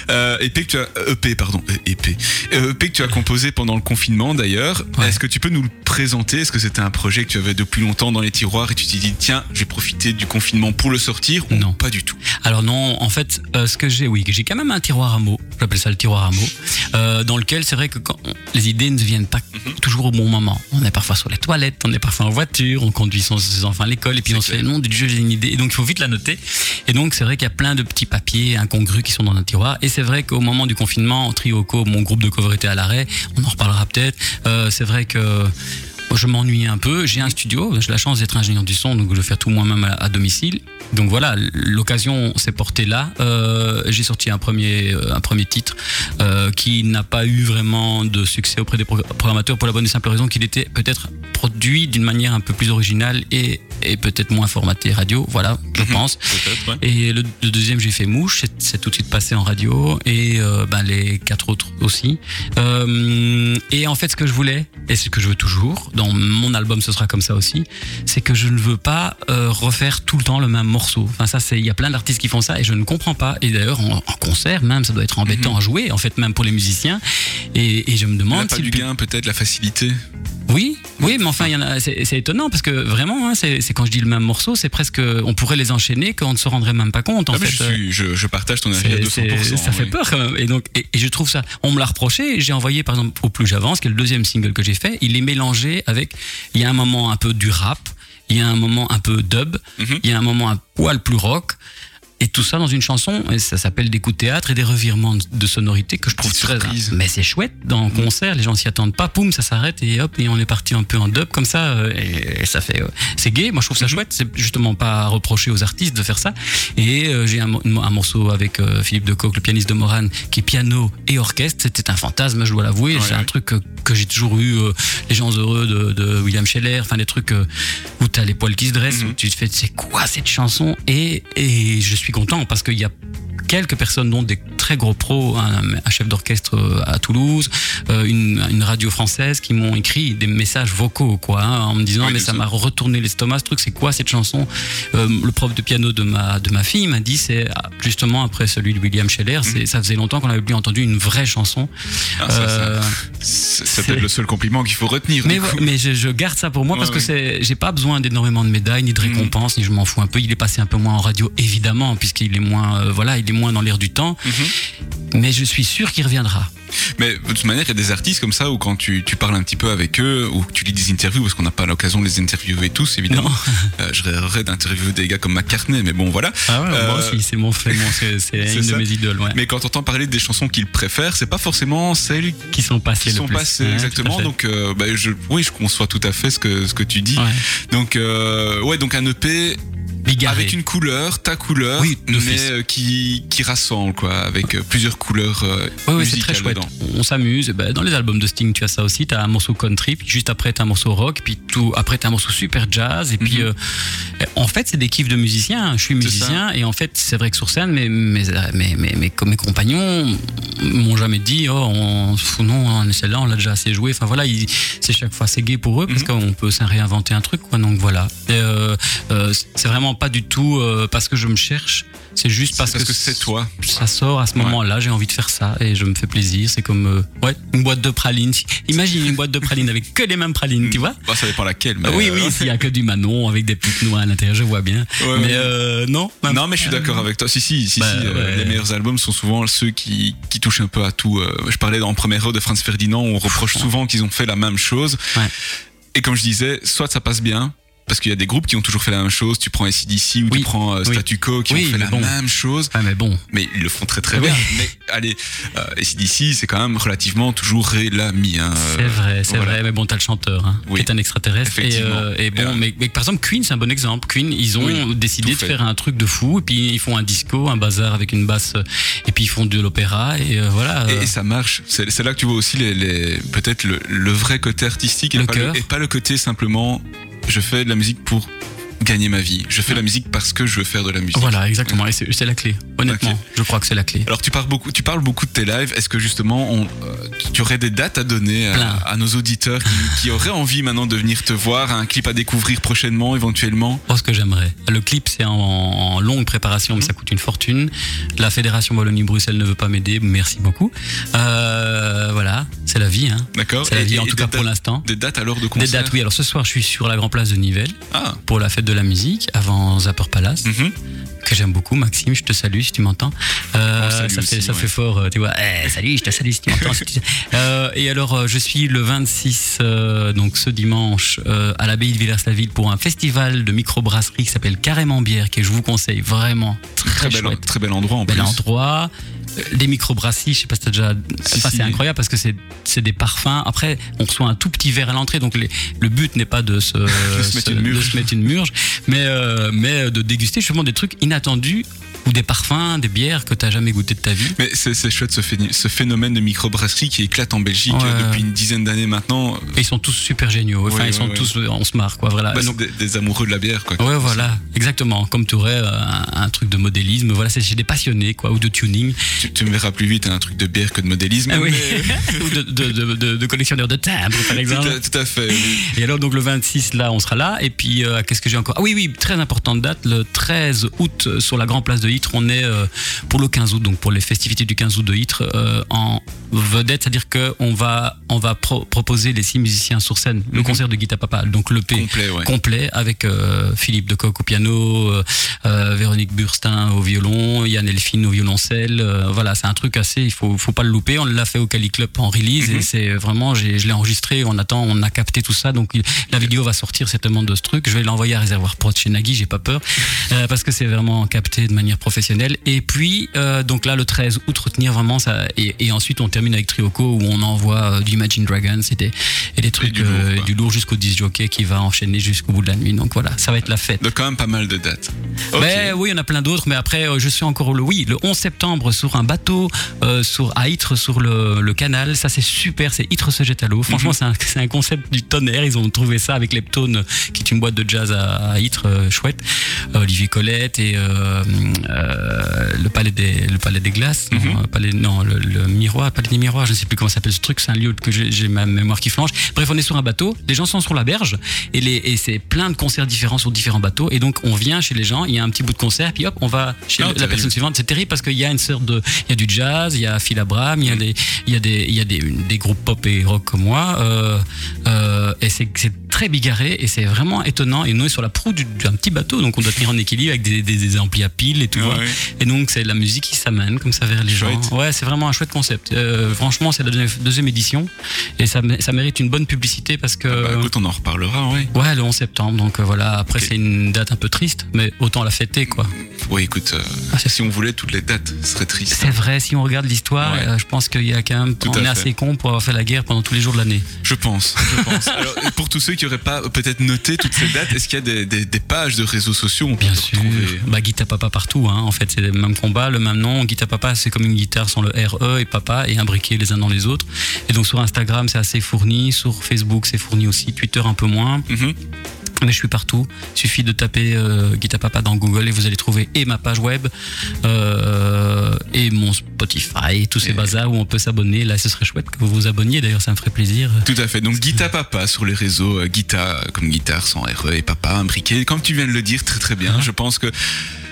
Euh, EP que tu as EP pardon euh, EP Euh, EP que tu as composé pendant le confinement d'ailleurs. Ouais. Est-ce que tu peux nous le présenter? Est-ce que c'était un projet que tu avais depuis longtemps dans les tiroirs et tu t'es dit tiens je vais profiter du confinement pour le sortir ou Non. pas du tout? Alors non, en fait, euh, ce que j'ai, oui, j'ai quand même un tiroir à mots. J'appelle ça le tiroir à mots, euh, dans lequel c'est vrai que quand les idées ne viennent pas Mhm. toujours au bon moment. On est parfois sur les toilettes, on est parfois en voiture, on conduit son, ses enfants à l'école et puis on se fait non du jeu j'ai une idée et donc il faut vite la noter. Et donc c'est vrai qu'il y a plein de petits papiers incongrus qui sont dans un tiroir. Et c'est vrai qu'au moment du confinement, Trioco, mon groupe de cover était à l'arrêt. On en reparlera peut-être. Euh, c'est vrai que je m'ennuyais un peu. J'ai un studio, j'ai la chance d'être ingénieur du son, donc je fais tout moi-même à, domicile. Donc voilà, l'occasion s'est portée là. Euh, j'ai sorti un premier, euh, titre qui n'a pas eu vraiment de succès auprès des pro- programmateurs pour la bonne et simple raison qu'il était peut-être produit d'une manière un peu plus originale et, et peut-être moins formaté radio. Voilà, je Mhm. pense. Ouais. Et le, le deuxième, j'ai fait Mouche, c'est- tout de suite passé en radio, et euh, ben, les quatre autres aussi. Euh, et en fait, ce que je voulais, et ce que je veux toujours, dans mon album, ce sera comme ça aussi, c'est que je ne veux pas euh, refaire tout le temps le même morceau. Enfin, ça, c'est, il y a plein d'artistes qui font ça, et je ne comprends pas. Et d'ailleurs, en, en concert, même, ça doit être embêtant à jouer, en fait, même pour les musiciens. Et, et je me demande pas si du gain, peut-être la facilité. oui, oui, mais enfin, il y en a. C'est c'est étonnant parce que vraiment, hein, c'est c'est quand je dis le même morceau, c'est presque. On pourrait les enchaîner qu'on ne se rendrait même pas compte. En Ah, fait, je, suis, je, je partage ton avis à c'est- 200%. c'est- ça fait oui. peur quand même. Et donc, et, et je trouve ça. On me l'a reproché. J'ai envoyé par exemple au plus j'avance, qui est le deuxième single que j'ai fait. Il est mélangé avec. Il y a un moment un peu du rap. Il y a un moment un peu dub. Mhm. Il y a un moment un poil plus rock. Et tout ça dans une chanson. Et ça s'appelle des coups de théâtre et des revirements de sonorité que je trouve très. surprise. Mais c'est chouette dans un concert, les gens s'y attendent pas, poum, ça s'arrête et hop, et on est parti un peu en dub comme ça. euh, Et, ça fait. euh, c'est gay, moi je trouve ça chouette. C'est justement pas à reprocher aux artistes de faire ça. Et euh, j'ai un, mo- un morceau avec Philippe de Coq, le pianiste de Morane, qui est piano et orchestre. C'était un fantasme, je dois l'avouer. Ouais, c'est ouais. un truc que, que j'ai toujours eu. euh, les gens heureux de, de William Scheller, enfin des trucs euh, où t'as les poils qui se dressent, Mhm. où tu te fais c'est quoi cette chanson? Et, et je suis content parce qu'il y a quelques personnes, dont des très gros pros, un, un chef d'orchestre euh, à Toulouse, euh, une, une radio française, qui m'ont écrit des messages vocaux, quoi, hein, en me disant Oui, mais ça m'a retourné l'estomac, ce truc, c'est quoi cette chanson? Euh, Le prof de piano de ma de ma fille m'a dit c'est ah, justement après celui de William Scheller, c'est ça faisait longtemps qu'on avait plus entendu une vraie chanson. Ah, Euh, c'est peut-être le seul compliment qu'il faut retenir. mais, ouais, je, je garde ça pour moi Ouais, parce que ouais. c'est, j'ai pas besoin d'énormément de médailles ni de Mhm. récompenses, ni je m'en fous un peu. Il est passé un peu moins en radio, évidemment, puisqu'il est moins, euh, voilà, il est moins dans l'air du temps. Mhm. Mais je suis sûr qu'il reviendra. Mais de toute manière, il y a des artistes comme ça où quand tu, tu parles un petit peu avec eux ou que tu lis des interviews, parce qu'on n'a pas l'occasion de les interviewer tous, évidemment. <laughs> Euh, je rêverais d'interviewer des gars comme McCartney, mais bon, voilà. Ah ouais, moi Euh, aussi, c'est mon fait, <laughs> c'est, une ça. de mes idoles, ouais. Mais quand on entend parler des chansons qu'ils préfèrent, c'est pas forcément celles qui sont passées qui le sont plus. passées Ouais, exactement. Donc, euh, bah, je, oui, je conçois tout à fait ce que ce que tu dis. Ouais. Donc, ouais, donc un EP Bigarré. avec une couleur, ta couleur, Oui, mais euh, qui qui rassemble quoi, avec euh, plusieurs couleurs euh, Ouais, ouais, c'est très chouette. dedans. On s'amuse. Et ben, dans les albums de Sting, tu as ça aussi. Tu as un morceau country, puis juste après, tu as un morceau rock, puis tout, après, tu as un morceau super jazz. Et puis, Mhm. euh, en fait, c'est des kiffs de musiciens. Je suis musicien, et en fait, c'est vrai que sur scène, mes, mes, mes, mes, mes, mes compagnons m'ont jamais dit Oh, on, non, celle-là, on l'a déjà assez joué. Enfin voilà, c'est chaque fois, c'est gay pour eux, parce Mhm. qu'on peut s'en réinventer un truc. Quoi, donc voilà. Et, euh, euh, c'est vraiment pas du tout euh, parce que je me cherche. C'est juste parce, Parce que c'est toi. ça sort à ce moment-là, j'ai envie de faire ça et je me fais plaisir. C'est comme euh, ouais, une boîte de pralines. Imagine une boîte de pralines avec que les mêmes pralines, tu vois Bah, ça dépend laquelle. Mais Oui, oui, s'il y a que du Manon avec des petites noix à l'intérieur, je vois bien. Ouais, mais ouais. non. Non, mais je suis d'accord avec toi. Si, si, si, Bah, si, les meilleurs albums sont souvent ceux qui, qui touchent un peu à tout. Je parlais en première heure de Franz Ferdinand, où on reproche souvent qu'ils ont fait la même chose. Et comme je disais, soit ça passe bien, parce qu'il y a des groupes qui ont toujours fait la même chose. Tu prends ACDC ou Oui. tu prends euh, Oui. Statu Quo qui Oui, ont fait la bon. même chose. Ouais, mais bon. Mais ils le font très très bien. Mais allez, euh, ACDC, c'est quand même relativement toujours l'ami. Hein, C'est vrai, c'est voilà. vrai, mais bon, t'as le chanteur, hein, Oui. qui est un extraterrestre. Et, euh, et bon, Et, mais, mais par exemple, Queen, c'est un bon exemple. Queen, ils ont décidé de faire un truc de fou, et puis ils font un disco, un bazar avec une basse, euh, et puis ils font de l'opéra, et euh, voilà. Et, et ça marche. C'est là que tu vois aussi les, les- peut-être le, le vrai côté artistique et, Le pas cœur. et pas le côté simplement je fais de la musique pour gagner ma vie. Je fais de la musique parce que je veux faire de la musique. Voilà, exactement. Et c'est la clé. Honnêtement, je crois que c'est la clé. Alors tu parles beaucoup, tu parles beaucoup de tes lives. Est-ce que justement, on, euh, tu aurais des dates à donner à, à nos auditeurs qui, <laughs> qui auraient envie maintenant de venir te voir, un clip à découvrir prochainement, éventuellement? Je pense que j'aimerais. Le clip, c'est en, en longue préparation, mais Mhm. ça coûte une fortune. La Fédération Wallonie-Bruxelles ne veut pas m'aider. Merci beaucoup. Euh, voilà, c'est la vie. Hein. D'accord. C'est la vie, et- en et tout des cas pour l'instant. Des dates alors de Des concert? dates, oui. Alors ce soir, je suis sur la Grand Place de Nivelles Ah. pour la fête de la musique avant Zapper Palace, mhm. que j'aime beaucoup. Maxime, je te salue si tu m'entends. Euh, salue ça fait, aussi, ça ouais. fait fort, euh, tu vois. Eh, salut, je te salue si tu m'entends. si <laughs> Euh, et alors, je suis le 26, euh, donc ce dimanche, à l'abbaye de Villers-la-Ville pour un festival de microbrasserie qui s'appelle Carrément Bière, que je vous conseille vraiment. Très, Très, bel, très bel endroit en Bel plus. endroit. Euh, Des microbrasseries, je sais pas si t'as déjà. Si, enfin, si. c'est incroyable parce que c'est c'est des parfums. Après, on reçoit un tout petit verre à l'entrée, donc les- le but n'est pas de se, <laughs> se mettre une de murge. se mettre une murge, mais euh, mais de déguster justement des trucs inattendus ou des parfums, des bières que t'as jamais goûté de ta vie. Mais c'est chouette ce, phé- ce phénomène de microbrasserie qui éclate en Belgique Ouais. euh, depuis une dizaine d'années maintenant. Et ils sont tous super géniaux. Enfin, Ouais, ils sont ouais, tous, on se marre quoi. Voilà. Bah, Donc, des, des amoureux de la bière quoi. Ouais, voilà, exactement. Comme tu aurais un, un truc de modélisme. Voilà, c'est chez des passionnés, quoi, ou de tuning. Tu, tu me verras plus vite un truc de bière que de modélisme. Ah oui. <laughs> ou de, de, de, timbres, par tout, exemple. à, tout à fait. oui. Et alors, donc, le 26, là, on sera là. Et puis, euh, qu'est-ce que j'ai encore? Ah oui, oui, très importante date. Le 13 août, euh, sur la Grand Place de Ytre, on est euh, pour le 15 août, donc pour les festivités du 15 août de Ytre, euh, en vedette. C'est-à-dire qu'on va, on va pro- proposer les six musiciens sur scène. Le Mhm. concert de Guita Papa, donc. Complet, ouais. complet avec euh, Philippe de Coq au piano, Véronique Burstin au violon, Yann Elfine au violoncelle. voilà, c'est un truc assez, il faut, faut pas le louper. On l'a fait au Cali Club en release Mhm. et c'est vraiment, je l'ai enregistré. On attend, on a capté tout ça. Donc la vidéo va sortir certainement de ce truc. Je vais l'envoyer à Réservoir Pro de chez Nagui, j'ai pas peur, euh, parce que c'est vraiment capté de manière professionnel. Et puis, euh, donc là, le 13 août, retenir vraiment ça. Et, et ensuite, on termine avec Trioco où on envoie euh, du Imagine Dragons et des, et des trucs, du lourd, euh, lourd jusqu'au 10 jockey qui va enchaîner jusqu'au bout de la nuit. Donc voilà, ça va être la fête. Donc quand même pas mal de dates. Ben oui, il y en a plein d'autres, mais après, euh, je suis encore le oui, le 11 septembre sur un bateau sur à Ytre sur le, le canal. Ça c'est super, c'est Ytre se jette à l'eau. Franchement, Mhm. c'est un, concept du tonnerre. Ils ont trouvé ça avec Leptone, qui est une boîte de jazz à, à Ytre, chouette. Olivier Colette et euh, le palais des le palais des glaces, non, Mhm. euh, palais, non le, le miroir, palais des miroirs, je ne sais plus comment s'appelle ce truc. C'est un lieu que j'ai ma mémoire qui flanche. Bref, on est sur un bateau. Les gens sont sur la berge et, les, et c'est plein de concerts différents sur différents bateaux. Et donc, on vient chez les gens, il y a un petit bout de concert, puis hop, on va chez Ah, la personne suivante. C'est terrible parce qu'il y a une sorte de. Il y a du jazz, il y a Phil Abraham, il y a des, il y a des, il y a des, des groupes pop et rock comme moi. Euh, euh, et c'est c'est très bigarré et c'est vraiment étonnant. Et nous, on est sur la proue du- d'un petit bateau, donc on doit tenir en équilibre avec des, des, des amplis à piles et tout. Ouais. vois. Et donc, c'est la musique qui s'amène comme ça vers les Chouette. gens. Ouais, c'est vraiment un chouette concept. Euh, franchement, c'est la deuxième, édition et ça, ça mérite une bonne publicité parce que. Bah, écoute, on en reparlera, ouais. Ouais, le 11 septembre, donc euh, voilà. Après, c'est une date un peu triste, mais autant la fêter, quoi. Oui, écoute, euh, Ah, si on voulait toutes les dates, ce serait triste. C'est vrai, si on regarde l'histoire, Ouais. je pense qu'il y a quand même. Tout on est fait. assez con pour avoir fait la guerre pendant tous les jours de l'année. Je pense, je pense. <laughs> Alors, pour tous ceux qui n'auraient pas peut-être noté toutes ces dates, est-ce qu'il y a des, des- des pages de réseaux sociaux on Bien sûr. Bah, Guita Papa partout, hein. En fait, c'est le même combat, le même nom. Guita Papa, c'est comme une guitare sans le RE et papa et imbriqués les uns dans les autres. Et donc, sur Instagram, c'est assez fourni. Sur Facebook, c'est fourni aussi. Twitter, un peu moins. Mhm. Mais je suis partout. Il suffit de taper euh, Guita Papa dans Google et vous allez trouver et ma page web euh, et mon Spotify, tous ces Et- bazars où on peut s'abonner. Là, ce serait chouette que vous vous abonniez. D'ailleurs, ça me ferait plaisir. Tout à fait. Donc Guita Papa sur les réseaux, euh, Guita comme guitare sans RE et Papa imbriqué. Comme tu viens de le dire, très très bien. Ah. Je pense que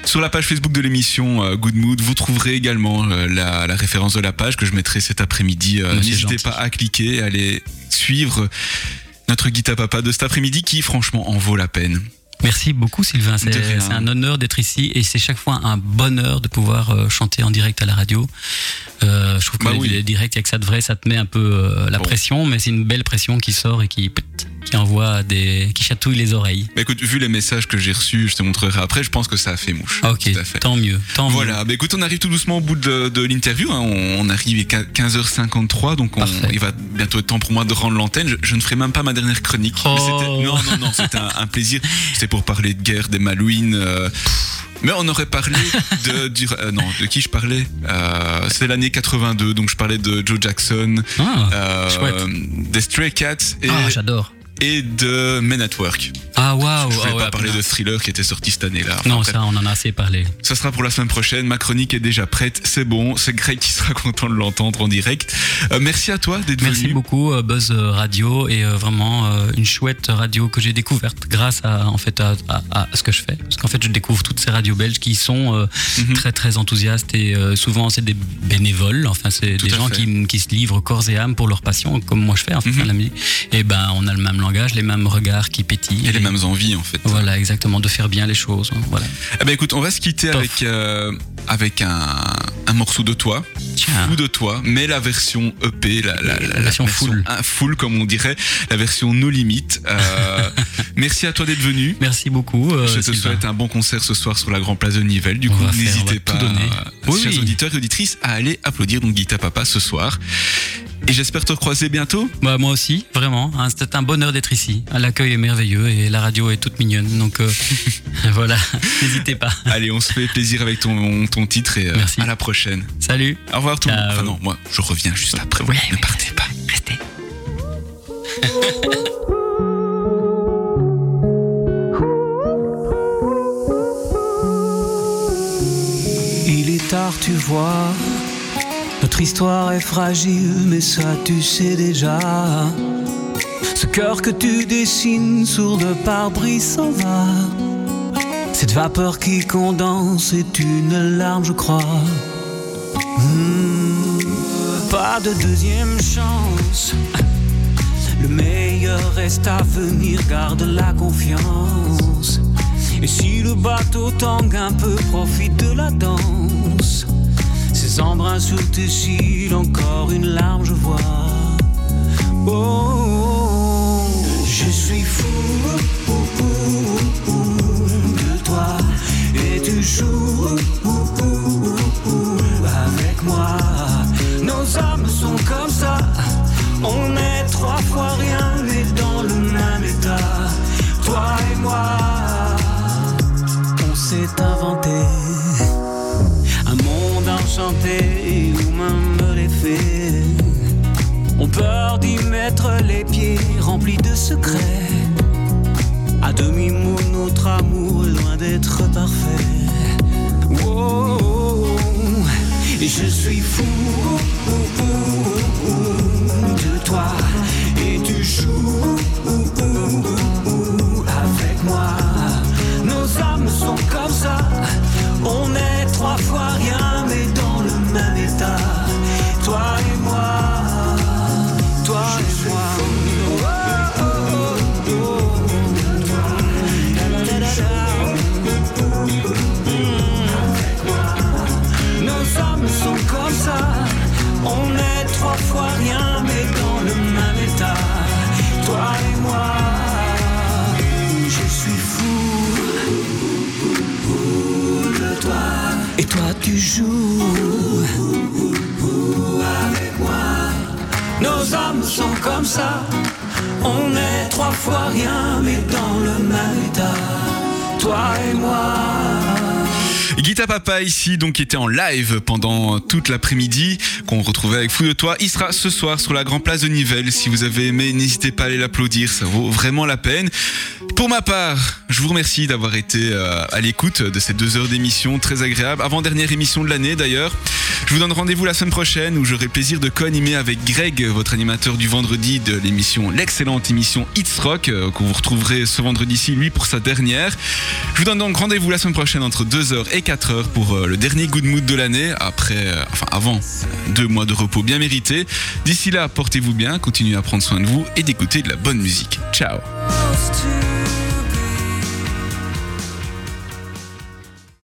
sur la page Facebook de l'émission euh, Good Mood, vous trouverez également euh, la, la référence de la page que je mettrai cet après-midi. C'est N'hésitez pas à cliquer, à aller suivre notre Guita Papa de cet après-midi qui franchement en vaut la peine. Merci beaucoup Sylvain, c'est un honneur d'être ici et c'est chaque fois un bonheur de pouvoir euh, chanter en direct à la radio. Euh, je trouve que Bah les, oui. les directs, il y a que ça de vrai, ça te met un peu euh, la Bon. pression, mais c'est une belle pression qui sort et qui, qui envoie des, qui chatouille les oreilles. Bah, écoute, vu les messages que j'ai reçus, je te montrerai après, je pense que ça a fait mouche. Ah, ok, Tout à fait. tant mieux, tant mieux. Voilà, bah écoute, on arrive tout doucement au bout de, de l'interview. hein. On, on arrive à 15h53, donc on- il va bientôt être temps pour moi de rendre l'antenne. Je, je ne ferai même pas ma dernière chronique. Oh. Mais Non, non, non, c'était un, un plaisir. C'était <laughs> pour parler de guerre, des Malouines. euh, mais on aurait parlé <laughs> de, du- euh, non, de qui je parlais euh, C'était l'année 82, donc je parlais de Joe Jackson, Ah, des Stray Cats et, ah, j'adore. Et de Men at Work. Ah, waouh. Je vais ah ouais, pas parler putain. de Thriller qui était sorti cette année-là. Enfin, Non, ça, on en a assez parlé. Ça sera pour la semaine prochaine. Ma chronique est déjà prête. C'est bon. C'est Greg qui sera <laughs> content de l'entendre en direct. Euh, merci à toi d'être Merci venu. beaucoup euh, Buzz Radio et euh, vraiment euh, une chouette radio que j'ai découverte grâce à en fait à, à- à ce que je fais parce qu'en fait je découvre toutes ces radios belges qui sont euh, Mhm. très très enthousiastes et euh, souvent c'est des bénévoles enfin c'est des gens qui, qui se livrent corps et âme pour leur passion comme moi je fais en fait à la musique et ben on a le même langage les mêmes regards qui pétillent Et les mêmes envies en fait. voilà exactement de faire bien les choses hein, voilà Eh ben écoute, on va se quitter Tof. avec euh, avec un, un morceau de toi, tiens ou de toi, mais la version EP, la, la, la- la version full. un full comme on dirait, la version no limite. Euh, <laughs> merci à toi d'être venu. merci beaucoup euh, Je te Sylvain. souhaite un bon concert ce soir sur la Grand Place de Nivelles. Du On coup, n'hésitez pas, euh, Oui, chers oui. auditeurs et auditrices, à aller applaudir donc Guita Papa ce soir. Et j'espère te recroiser bientôt. Bah, moi aussi, vraiment. hein, C'était un bonheur d'être ici. L'accueil est merveilleux et la radio est toute mignonne. Donc euh, <laughs> <laughs> voilà, n'hésitez pas. Allez, on se fait plaisir avec ton, ton titre et euh, Merci. à la prochaine. Salut. Au revoir tout le monde. Enfin non, moi, je reviens juste après. Oui, ne partez pas. Restez. <laughs> Il est tard, tu vois. Notre histoire est fragile, mais ça tu sais déjà. Ce cœur que tu dessines sur le pare-brise s'en va. Cette vapeur qui condense est une larme, je crois. Hmm, pas de deuxième chance. Le meilleur reste à venir, garde la confiance. Et si le bateau tangue un peu, profite de la danse. Ces embruns sur tes cils, encore une larme, je vois. Oh, oh, oh. je suis fou de toi. Et tu secrets. À demi-mot, notre amour loin d'être parfait. Wow. Je suis fou fois rien, mais dans le même état. Toi et moi. Guita Papa ici, donc qui était en live pendant toute l'après-midi, qu'on retrouvait avec Fou de Toi. Il sera ce soir sur la Grand Place de Nivelles. Si vous avez aimé, n'hésitez pas à aller l'applaudir, ça vaut vraiment la peine. Pour ma part, je vous remercie d'avoir été euh, à l'écoute de ces deux heures d'émission très agréable. Avant-dernière émission de l'année d'ailleurs. Je vous donne rendez-vous la semaine prochaine où j'aurai le plaisir de co-animer avec Greg, votre animateur du vendredi de l'émission, l'excellente émission It's Rock, euh, que vous retrouverez ce vendredi-ci, lui, pour sa dernière. Je vous donne donc rendez-vous la semaine prochaine entre 2h et 4h pour euh, le dernier Good Mood de l'année, après, enfin avant deux mois de repos bien mérités. D'ici là, portez-vous bien, continuez à prendre soin de vous et d'écouter de la bonne musique. Ciao